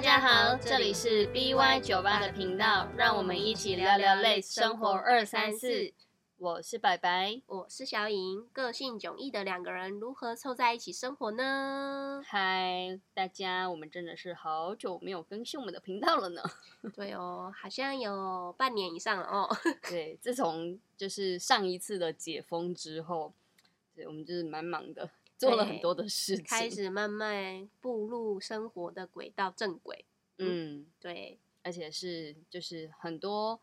大家好，这里是 BY 酒吧的频道，让我们一起聊聊类生活二三四。我是白白，我是小颖，个性迥异的两个人如何凑在一起生活呢？嗨，大家，我们真的是好久没有更新我们的频道了呢。对哦，好像有半年以上了哦。对，自从就是上一次的解封之后，对，我们就是蛮忙的，做了很多的事情，开始慢慢步入生活的轨道正轨。嗯，对，而且是就是很多。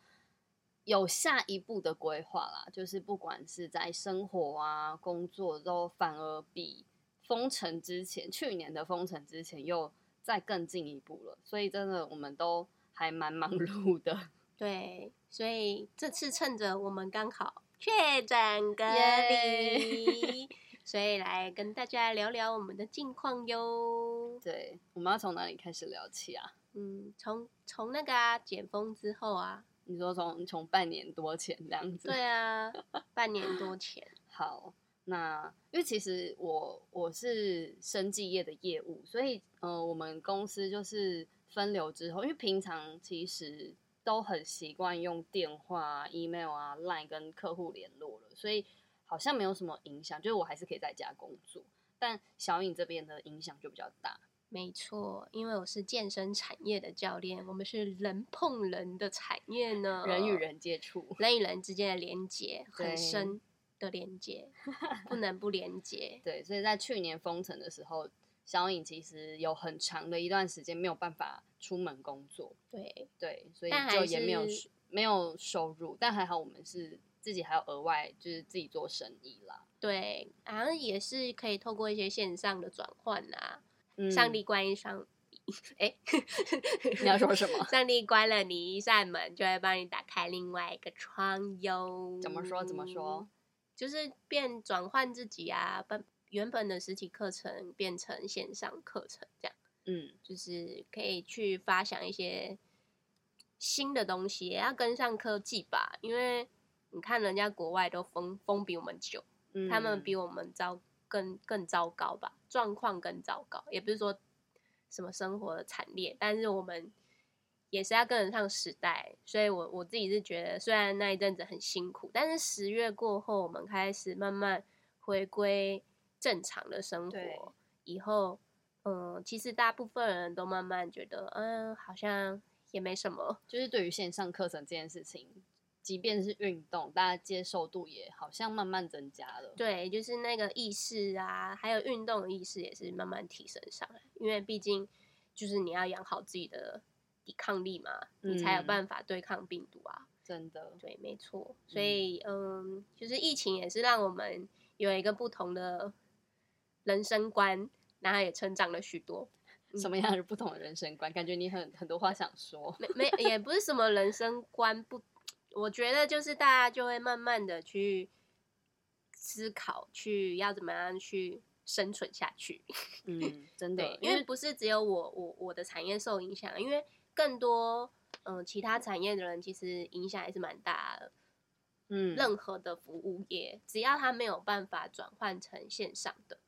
有下一步的规划啦，就是不管是在生活啊、工作，都反而比封城之前、去年的封城之前又再更进一步了。所以真的，我们都还蛮忙碌的。对，所以这次趁着我们刚好确诊隔离，所以来跟大家聊聊我们的近况哟。对，我们要从哪里开始聊起啊？嗯，从从那个啊，解封之后啊。你说从从半年多前这样子，对啊，半年多前。好，那因为其实我我是生技业的业务，所以呃，我们公司就是分流之后，因为平常其实都很习惯用电话、email 啊、line 跟客户联络了，所以好像没有什么影响，就是我还是可以在家工作。但小颖这边的影响就比较大。没错，因为我是健身产业的教练，我们是人碰人的产业呢，人与人接触，人与人之间的连接很深的连接，不能不连接。对，所以在去年封城的时候，小颖其实有很长的一段时间没有办法出门工作。对对，所以就也没有没有收入，但还好我们是自己还要额外就是自己做生意啦。对，好像也是可以透过一些线上的转换啊。上帝关一上，哎，你要说什么？上帝关了你一扇门，就会帮你打开另外一个窗哟。怎么说？怎么说？就是变转换自己啊，把原本的实体课程变成线上课程，这样。嗯，就是可以去发想一些新的东西，也要跟上科技吧。因为你看人家国外都封封比我们久，他们比我们糟。更更糟糕吧，状况更糟糕，也不是说什么生活的惨烈，但是我们也是要跟得上时代，所以我我自己是觉得，虽然那一阵子很辛苦，但是十月过后，我们开始慢慢回归正常的生活，以后，嗯，其实大部分人都慢慢觉得，嗯，好像也没什么，就是对于线上课程这件事情。即便是运动，大家接受度也好像慢慢增加了。对，就是那个意识啊，还有运动的意识也是慢慢提升上来。因为毕竟就是你要养好自己的抵抗力嘛，你才有办法对抗病毒啊。真的，对，没错。所以，嗯，就是疫情也是让我们有一个不同的人生观，然后也成长了许多。什么样的不同的人生观？感觉你很很多话想说。没没，也不是什么人生观不。我觉得就是大家就会慢慢的去思考，去要怎么样去生存下去。嗯，真的，因为不是只有我我我的产业受影响，因为更多嗯其他产业的人其实影响还是蛮大的。嗯，任何的服务业，只要他没有办法转换成线上的，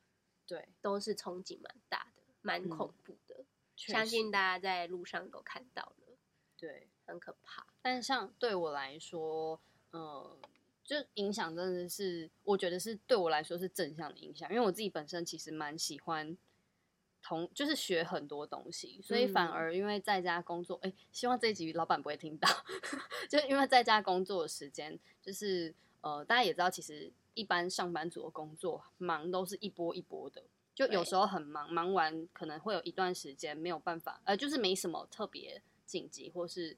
对，都是憧憬蛮大的，蛮恐怖的。相信大家在路上都看到了。对。很可怕，但像对我来说，嗯，就影响真的是，我觉得是对我来说是正向的影响，因为我自己本身其实蛮喜欢同，就是学很多东西，所以反而因为在家工作，哎，希望这一集老板不会听到，就因为在家工作的时间，就是呃，大家也知道，其实一般上班族的工作忙都是一波一波的，就有时候很忙，忙完可能会有一段时间没有办法，呃，就是没什么特别紧急或是。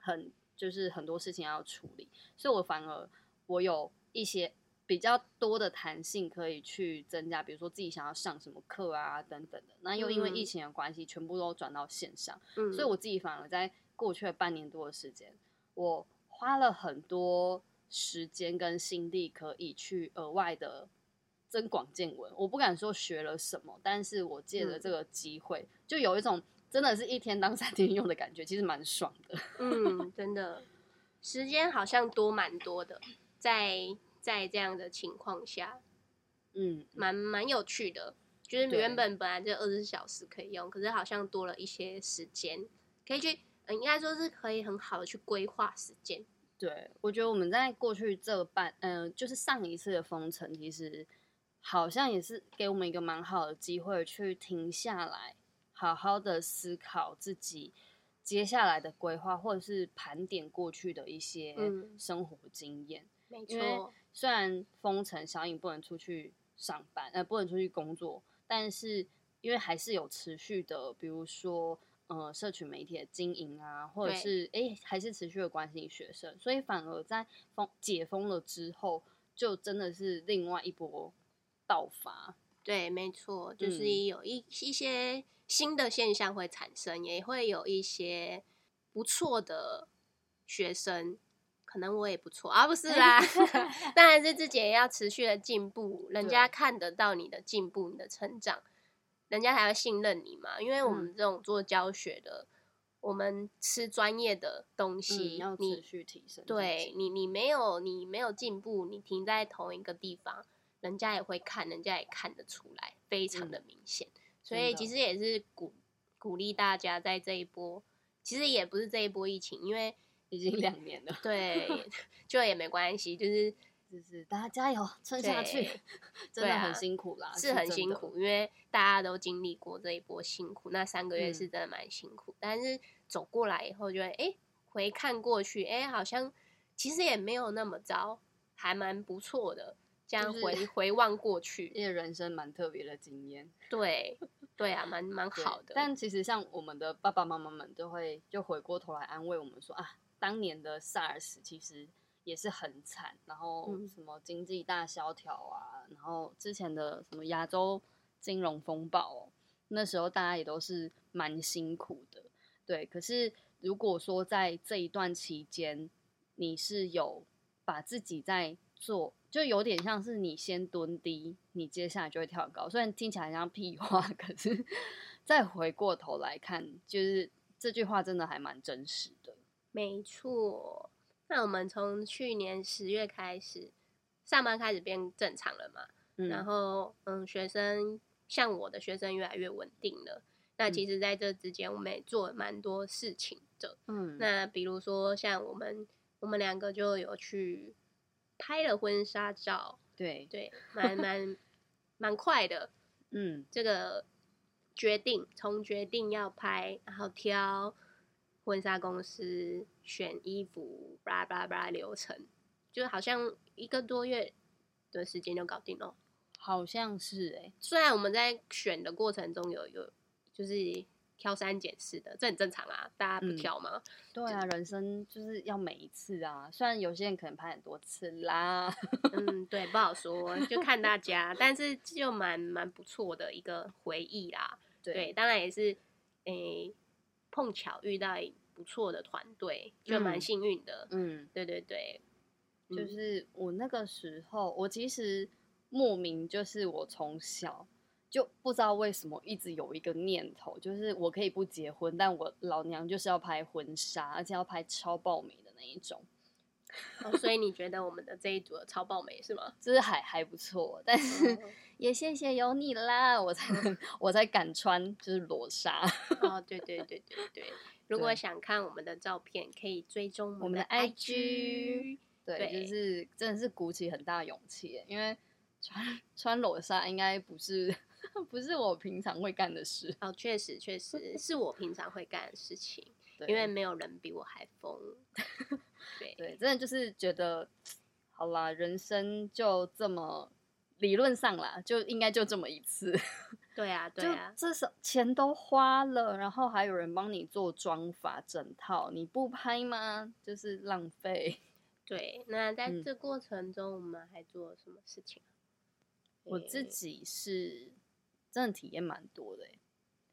很就是很多事情要处理，所以我反而我有一些比较多的弹性可以去增加，比如说自己想要上什么课啊等等的。那又因为疫情的关系，全部都转到线上，所以我自己反而在过去的半年多的时间，我花了很多时间跟心力可以去额外的增广见闻。我不敢说学了什么，但是我借着这个机会，就有一种。真的是一天当三天用的感觉，其实蛮爽的。嗯，真的，时间好像多蛮多的，在在这样的情况下，嗯，蛮蛮有趣的。就是原本本来就二十四小时可以用，可是好像多了一些时间，可以去，嗯，应该说是可以很好的去规划时间。对，我觉得我们在过去这半，嗯，就是上一次的封城，其实好像也是给我们一个蛮好的机会，去停下来，好好的思考自己接下来的规划，或者是盘点过去的一些生活经验。没错，虽然封城，小颖不能出去上班，呃，不能出去工作，但是因为还是有持续的，比如说。呃，社群媒体的经营啊，或者是哎，还是持续的关心学生，所以反而在封解封了之后，就真的是另外一波爆发。对，没错，就是有一一些新的现象会产生，也会有一些不错的学生，可能我也不错啊，不是啦，当然是自己也要持续的进步，人家看得到你的进步，你的成长。人家才会信任你嘛，因为我们这种做教学的，我们吃专业的东西，要持续提升。对你，你没有你没有进步，你停在同一个地方，人家也会看，人家也看得出来，非常的明显。所以其实也是鼓鼓励大家在这一波，其实也不是这一波疫情，因为已经两年了，对，就也没关系，就是。就是大家加油，撑下去，真的很辛苦啦，是很辛苦，因为大家都经历过这一波辛苦，那三个月是真的蛮辛苦。但是走过来以后，觉得哎，回看过去，哎，好像其实也没有那么糟，还蛮不错的。这样回 回望过去，因为人生蛮特别的经验。对，对啊，蛮蛮好的。但其实像我们的爸爸妈妈们，都会就回过头来安慰我们说啊，当年的 SARS 其实。也是很惨，然后什么经济大萧条啊，然后之前的什么亚洲金融风暴，那时候大家也都是蛮辛苦的，对。可是如果说在这一段期间，你是有把自己在做，就有点像是你先蹲低，你接下来就会跳高。虽然听起来像屁话，可是再回过头来看，就是这句话真的还蛮真实的。没错。那我们从去年十月开始上班开始变正常了嘛？然后嗯，学生像我的学生越来越稳定了。那其实在这之间，我们也做了蛮多事情的。嗯，那比如说像我们我们两个就有去拍了婚纱照。对对，蛮蛮蛮快的。嗯，这个决定从决定要拍，然后挑。婚纱公司选衣服，巴拉巴拉巴拉流程，就好像一个多月的时间就搞定了。好像是哎，虽然我们在选的过程中有有就是挑三拣四的，这很正常啊，大家不挑吗？对啊，人生就是要每一次啊。虽然有些人可能拍很多次啦，嗯，对，不好说，就看大家，但是就蛮蛮不错的一个回忆啦。对，当然也是诶。碰巧遇到不错的团队，就蛮幸运的。嗯，对对对，就是我那个时候，我其实莫名就是我从小就不知道为什么一直有一个念头，就是我可以不结婚，但我老娘就是要拍婚纱，而且要拍超爆美的那一种。哦，所以你觉得我们的这一组超爆美是吗？就是还还不错，但是 也谢谢有你啦，我才能 我才敢穿就是裸纱。哦，对对对对对，如果想看我们的照片，可以追踪我们的 IG。对，就是真的是鼓起很大勇气，因为穿穿裸纱应该不是 不是我平常会干的事。哦，确实确实是我平常会干的事情，因为没有人比我还疯。对，真的就是觉得，好啦，人生就这么，理论上啦，就应该就这么一次。对啊，对啊，至少钱都花了，然后还有人帮你做妆发整套，你不拍吗？就是浪费。对，那在这过程中，我们还做了什么事情？我自己是真的体验蛮多的，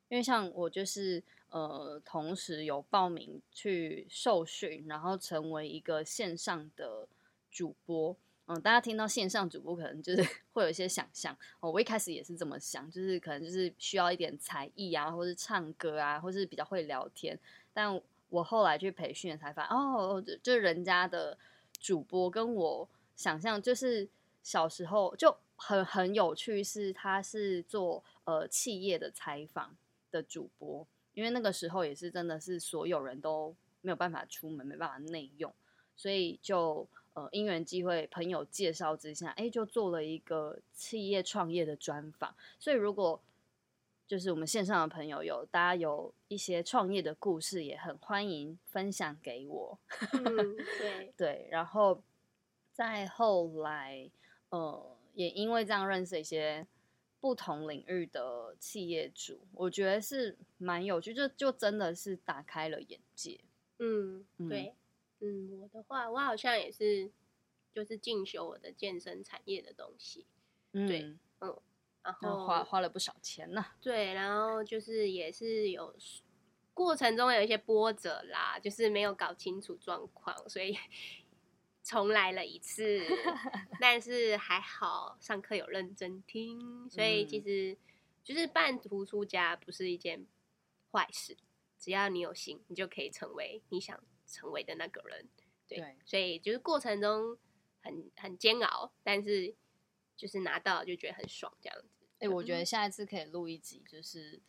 因为像我就是。呃，同时有报名去受训，然后成为一个线上的主播。嗯，大家听到线上主播，可能就是 会有一些想象。哦，我一开始也是这么想，就是可能就是需要一点才艺啊，或是唱歌啊，或是比较会聊天。但我后来去培训才发现，哦，就人家的主播跟我想象，就是小时候就很很有趣，是他是做呃企业的采访的主播，因为那个时候也是真的是所有人都没有办法出门，没办法内用，所以就呃因缘机会，朋友介绍之下，哎，就做了一个企业创业的专访。所以如果就是我们线上的朋友有大家有一些创业的故事，也很欢迎分享给我。嗯，对对，然后再后来，呃，也因为这样认识一些不同领域的企业主，我觉得是蛮有趣，就就真的是打开了眼界。嗯，对，嗯，我的话，我好像也是，就是进修我的健身产业的东西。对，嗯。然后花花了不少钱呢。对，然后就是也是有过程中有一些波折啦，就是没有搞清楚状况，所以重来了一次。但是还好上课有认真听，所以其实就是半途出家不是一件坏事，只要你有心，你就可以成为你想成为的那个人。对，所以就是过程中很很煎熬，但是就是拿到就觉得很爽，这样子。哎，我觉得下一次可以录一集，就是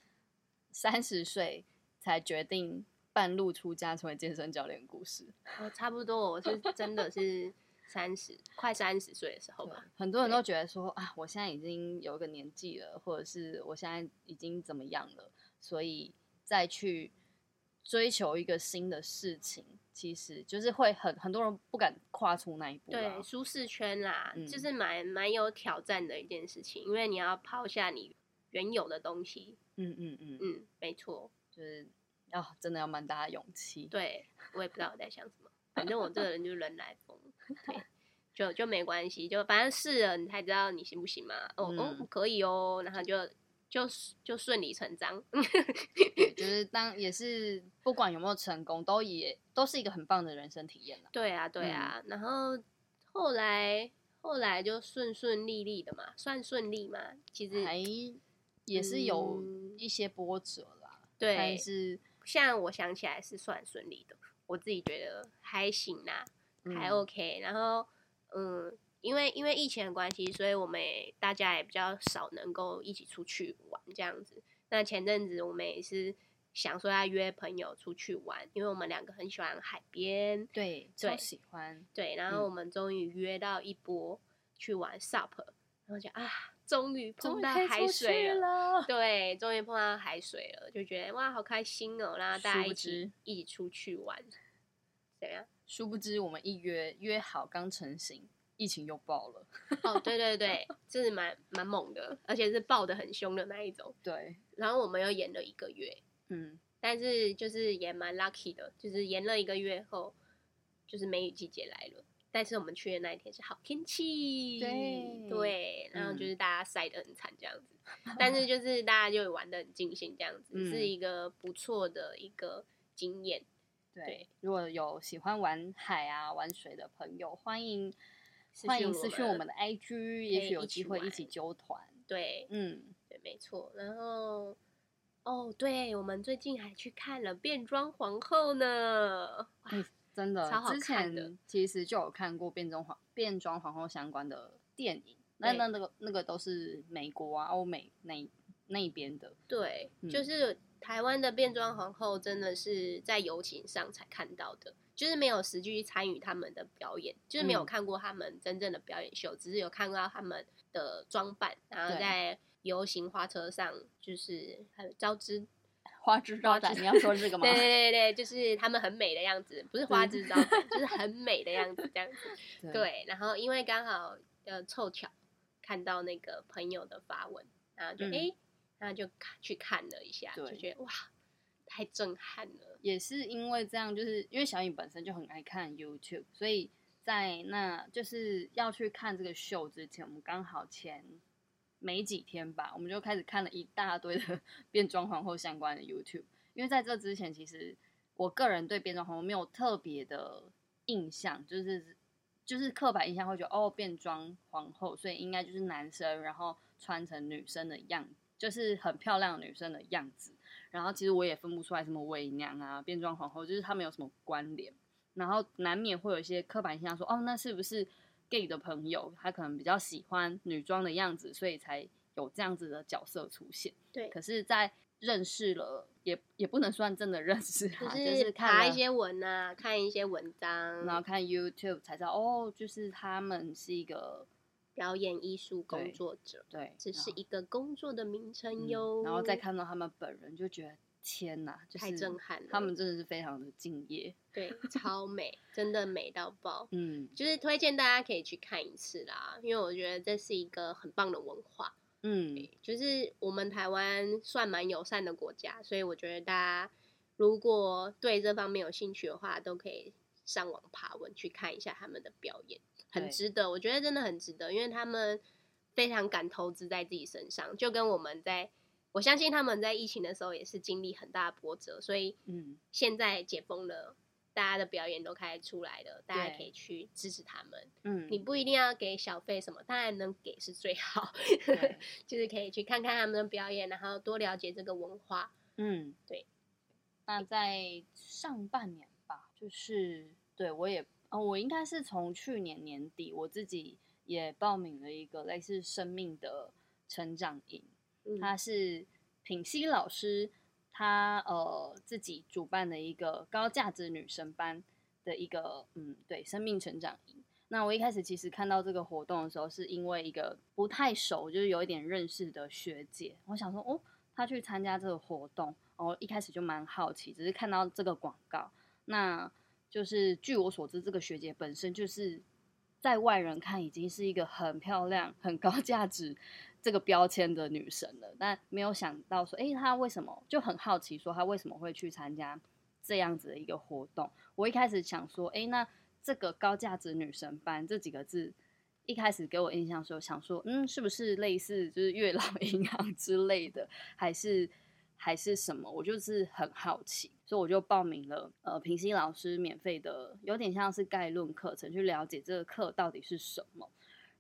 三十岁才决定半路出家成为健身教练故事。我，差不多，我是真的是三十快三十岁的时候吧。很多人都觉得说啊，我现在已经有一个年纪了，或者是我现在已经怎么样了，所以再去追求一个新的事情。其实就是会很很多人不敢跨出那一步，对舒适圈啦，就是蛮蛮有挑战的一件事情，因为你要抛下你原有的东西。嗯嗯嗯嗯，没错，就是要真的要蛮大的勇气。对，我也不知道我在想什么，反正我这个人就是人来疯，对，就就没关系，就反正试了你才知道你行不行嘛。哦哦，可以哦，然后就。就就顺理成章，就是当也是不管有没有成功，都也都是一个很棒的人生体验了。对啊，对啊。然后后来后来就顺顺利利的嘛，算顺利嘛。其实还也是有一些波折啦。对，但是像我想起来是算顺利的，我自己觉得还行啦，还 OK。然后嗯。因为因为疫情的关系，所以我们大家也比较少能够一起出去玩这样子。那前阵子我们也是想说要约朋友出去玩，因为我们两个很喜欢海边，对，超喜欢。对，然后我们终于约到一波去玩 SUP，然后就啊，终于碰到海水了，对，终于碰到海水了，就觉得哇，好开心哦！然后大家一起一起出去玩，怎样？殊不知我们一约约好刚成型。疫情又爆了哦，对对对，这是蛮蛮猛的，而且是爆的很凶的那一种。对，然后我们又延了一个月，嗯，但是就是也蛮 lucky 的，就是延了一个月后，就是梅雨季节来了。但是我们去的那一天是好天气，对对，然后就是大家晒得很惨这样子，但是就是大家就玩的很尽兴这样子，是一个不错的一个经验。对，如果有喜欢玩海啊玩水的朋友，欢迎。欢迎私讯我们的 IG，也许有机会一起揪团。对，嗯，对，没错。然后，哦，对，我们最近还去看了《变装皇后》呢。哎，真的，超好看的。其实就有看过变装皇变装皇后相关的电影，那那那个那个都是美国啊、欧美那那边的。对，就是台湾的变装皇后，真的是在游行上才看到的。就是没有实际参与他们的表演，就是没有看过他们真正的表演秀，只是有看到他们的装扮，然后在游行花车上，就是还有招之花枝招展。你要说这个 吗？对对对，就是他们很美的样子，不是花枝招展，就是很美的样子这样子。对，然后因为刚好呃凑巧看到那个朋友的发文，然后就哎，然后就去看了一下，就觉得哇。太震撼了，也是因为这样，就是因为小颖本身就很爱看 YouTube，所以在那就是要去看这个秀之前，我们刚好前没几天吧，我们就开始看了一大堆的 变装皇后相关的 YouTube。因为在这之前，其实我个人对变装皇后没有特别的印象，就是就是刻板印象会觉得哦，变装皇后，所以应该就是男生，然后穿成女生的样子，就是很漂亮女生的样子。然后其实我也分不出来什么伪娘啊、变装皇后，就是他们有什么关联。然后难免会有一些刻板印象说，哦，那是不是 gay 的朋友，他可能比较喜欢女装的样子，所以才有这样子的角色出现。对，可是，在认识了，也也不能算真的认识就啊，就是是看一些文啊，看一些文章，然后看 YouTube 才知道，哦，就是他们是一个表演艺术工作者，对，只是一个工作的名称嗯哟。然后再看到他们本人，就觉得天呐，就太震撼了，他们真的是非常的敬业，对超美，真的美到爆。嗯就是推荐大家可以去看一次啦，因为我觉得这是一个很棒的文化。嗯，就是我们台湾算蛮友善的国家，所以我觉得大家如果对这方面有兴趣的话，都可以上网爬文去看一下他们的表演，很值得。我觉得真的很值得，因为他们非常敢投资在自己身上，就跟我们在，我相信他们在疫情的时候也是经历很大的波折，所以嗯，现在解封了。大家的表演都开始出来了，大家可以去支持他们。嗯，你不一定要给小费什么，当然能给是最好。对就是可以去看看他们的表演，然后多了解这个文化。嗯，对。那在上半年吧，就是对我也，呃，我应该是从去年年底，我自己也报名了一个类似生命的成长营，嗯。它是品熙老师他呃自己主办的一个高价值女生班的一个嗯对生命成长营。那我一开始其实看到这个活动的时候，是因为一个不太熟，就是有一点认识的学姐，我想说哦，她去参加这个活动，哦，一开始就蛮好奇，只是看到这个广告，那就是据我所知，这个学姐本身就是在外人看已经是一个很漂亮、很高价值这个标签的女神了，但没有想到说，诶，她为什么就很好奇，说她为什么会去参加这样子的一个活动？我一开始想说，诶，那这个高价值女神班这几个字，一开始给我印象的时候，想说，嗯，是不是类似就是月老银行之类的，还是还是什么？我就是很好奇，所以我就报名了呃平心老师免费的，有点像是概论课程，去了解这个课到底是什么。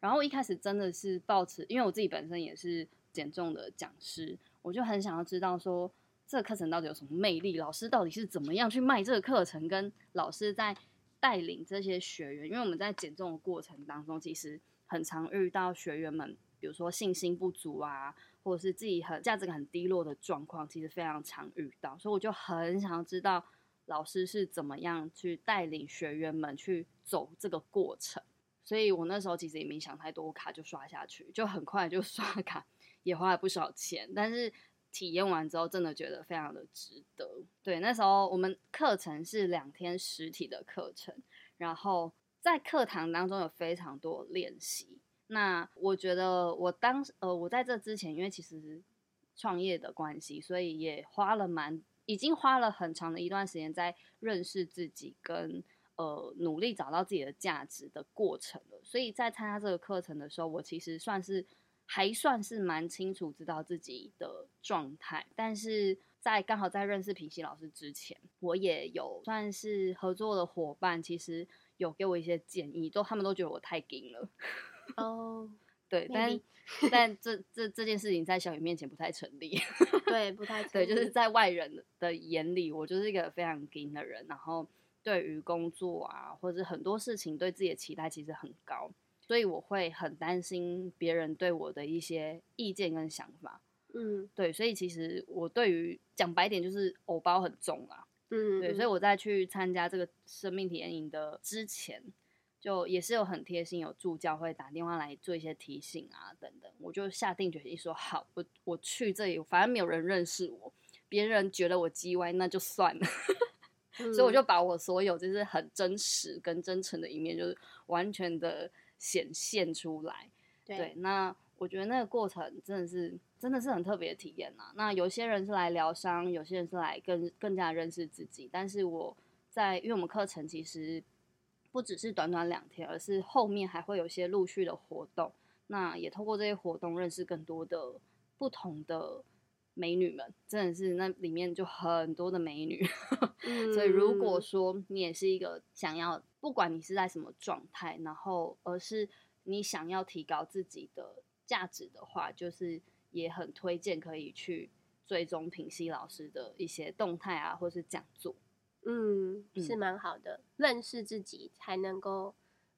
然后一开始真的是抱持，因为我自己本身也是减重的讲师，我就很想要知道说这个课程到底有什么魅力，老师到底是怎么样去卖这个课程，跟老师在带领这些学员，因为我们在减重的过程当中，其实很常遇到学员们，比如说信心不足啊，或者是自己很价值感很低落的状况，其实非常常遇到，所以我就很想要知道老师是怎么样去带领学员们去走这个过程。所以我那时候其实也没想太多，卡就刷下去，就很快就 刷卡，也花了不少钱。但是体验完之后，真的觉得非常的值得。对，那时候我们课程是两天实体的课程，然后在课堂当中有非常多练习。那我觉得我当时呃，我在这之前，因为其实创业的关系，所以也花了蛮，已经花了很长的一段时间在认识自己跟。呃，努力找到自己的价值的过程了。所以在参加这个课程的时候，我其实算是还算是蛮清楚知道自己的状态。但是在刚好在认识平西老师之前，我也有算是合作的伙伴，其实有给我一些建议，都他们都觉得我太硬了。哦，对，但但这这这件事情在小雨面前不太成立。对，不 太对，就是在外人的眼里，我就是一个非常硬的人，然后。对于工作啊，或者很多事情对自己的期待其实很高，所以我会很担心别人对我的一些意见跟想法。嗯，对，所以其实我对于讲白点就是偶包很重啊。嗯，对，所以我在去参加这个生命体验营的之前，就也是有很贴心，有助教会打电话来做一些提醒啊等等。我就下定决心说好，我我去这里，反正没有人认识我，别人觉得我叽歪那就算了。所以我就把我所有就是很真实跟真诚的一面，就是完全的显现出来。对，那我觉得那个过程真的是真的是很特别的体验呐。那有些人是来疗伤，有些人是来更更加认识自己。但是我在因为我们课程其实不只是短短两天，而是后面还会有一些陆续的活动。那也透过这些活动认识更多的不同的。美女们真的是那里面就很多的美女，所以如果说你也是一个想要，不管你是在什么状态，然后而是你想要提高自己的价值的话，就是也很推荐可以去追踪平西老师的一些动态啊，或是讲座。嗯，是蛮好的，认识自己才能够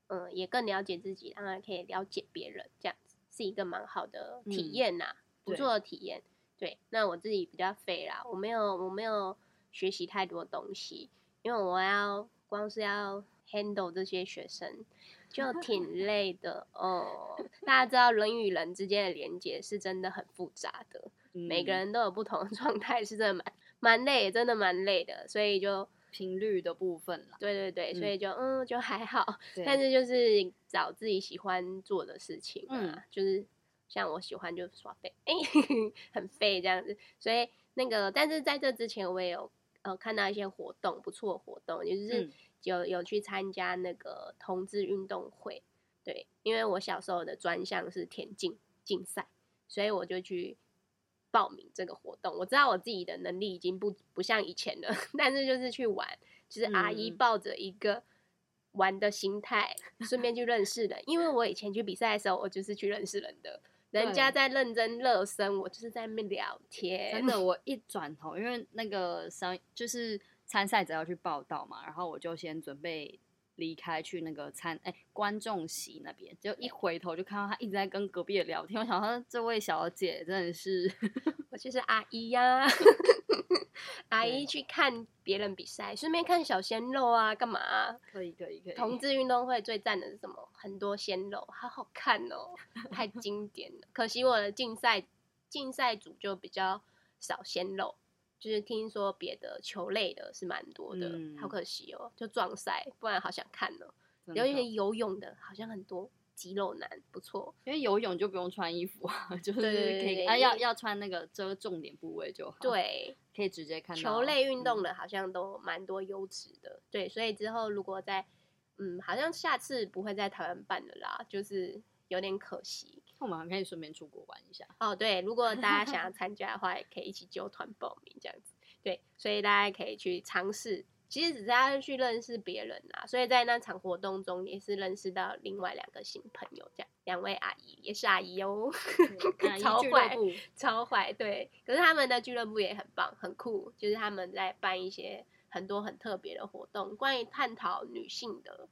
嗯，也更了解自己，当然可以了解别人，这样子是一个蛮好的体验呐，不错的体验。对，那我自己比较废啦，我没有我没有学习太多东西，因为我要光是要 handle 这些学生，就挺 累的哦。大家知道人与人之间的连接是真的很复杂的，每个人都有不同的 状态，是真的蛮蛮累，真的蛮累的，所以就。频率的部分啦，对对对，所以就嗯就还好，但是就是找自己喜欢做的事情啊，就是像我喜欢就耍废，哎，很废这样子，所以那个但是在这之前我也有呃看到一些活动，不错的活动，就是有有去参加那个同志运动会，对，因为我小时候的专项是田径竞赛，所以我就去。报名这个活动，我知道我自己的能力已经不不像以前了，但是就是去玩，就是阿姨抱着一个玩的心态，顺便去认识人。因为我以前去比赛的时候，我就是去认识人的，人家在认真热身，我就是在那边聊天。真的，我一转头，因为那个商就是参赛者要去报道嘛，然后我就先准备。离开去那个餐哎观众席那边，就一回头就看到他一直在跟隔壁的聊天。我想说，这位小姐真的是，我就是阿姨呀，阿姨去看别人比赛，顺便看小鲜肉啊，干嘛？可以可以可以。同志运动会最赞的是什么？很多鲜肉，好好看哦，太 经典了。可惜我的竞赛竞赛组就比较少鲜肉。就是听说别的球类的是蛮多的，好可惜哦，就撞赛，不然好想看呢。有一些游泳的，好像很多肌肉男，不错。因为游泳就不用穿衣服啊，就是可以啊，要要穿那个遮重点部位就好。对，可以直接看到。球类运动的好像都蛮多优质的，对，所以之后如果在，嗯，好像下次不会在台湾办的啦，就是有点可惜。我们还可以顺便出国玩一下哦。对，如果大家想要参加的话，也可以一起揪团报名这样子。对，所以大家可以去尝试。其实只是要去认识别人啊，所以在那场活动中也是认识到另外两个新朋友，这样两位阿姨也是阿姨哦，超坏，超坏。对，可是他们的俱乐部也很棒，很酷，就是他们在办一些很多很特别的活动，关于探讨女性的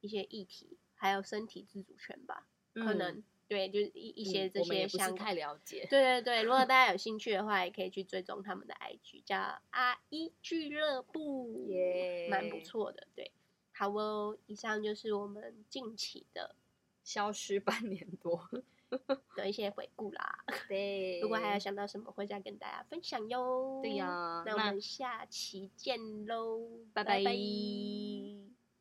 一些议题，还有身体自主权吧，可能。对，就是一一些这些相太了解。对对对，如果 大家有兴趣的话，也可以去追踪他们的 IG，叫阿一俱乐部，耶，蛮不错的。对，好哦，以上就是我们近期的消失半年多 的一些回顾啦。对，如果还有想到什么，会再跟大家分享哟。对呀，那我们下期见喽，拜拜。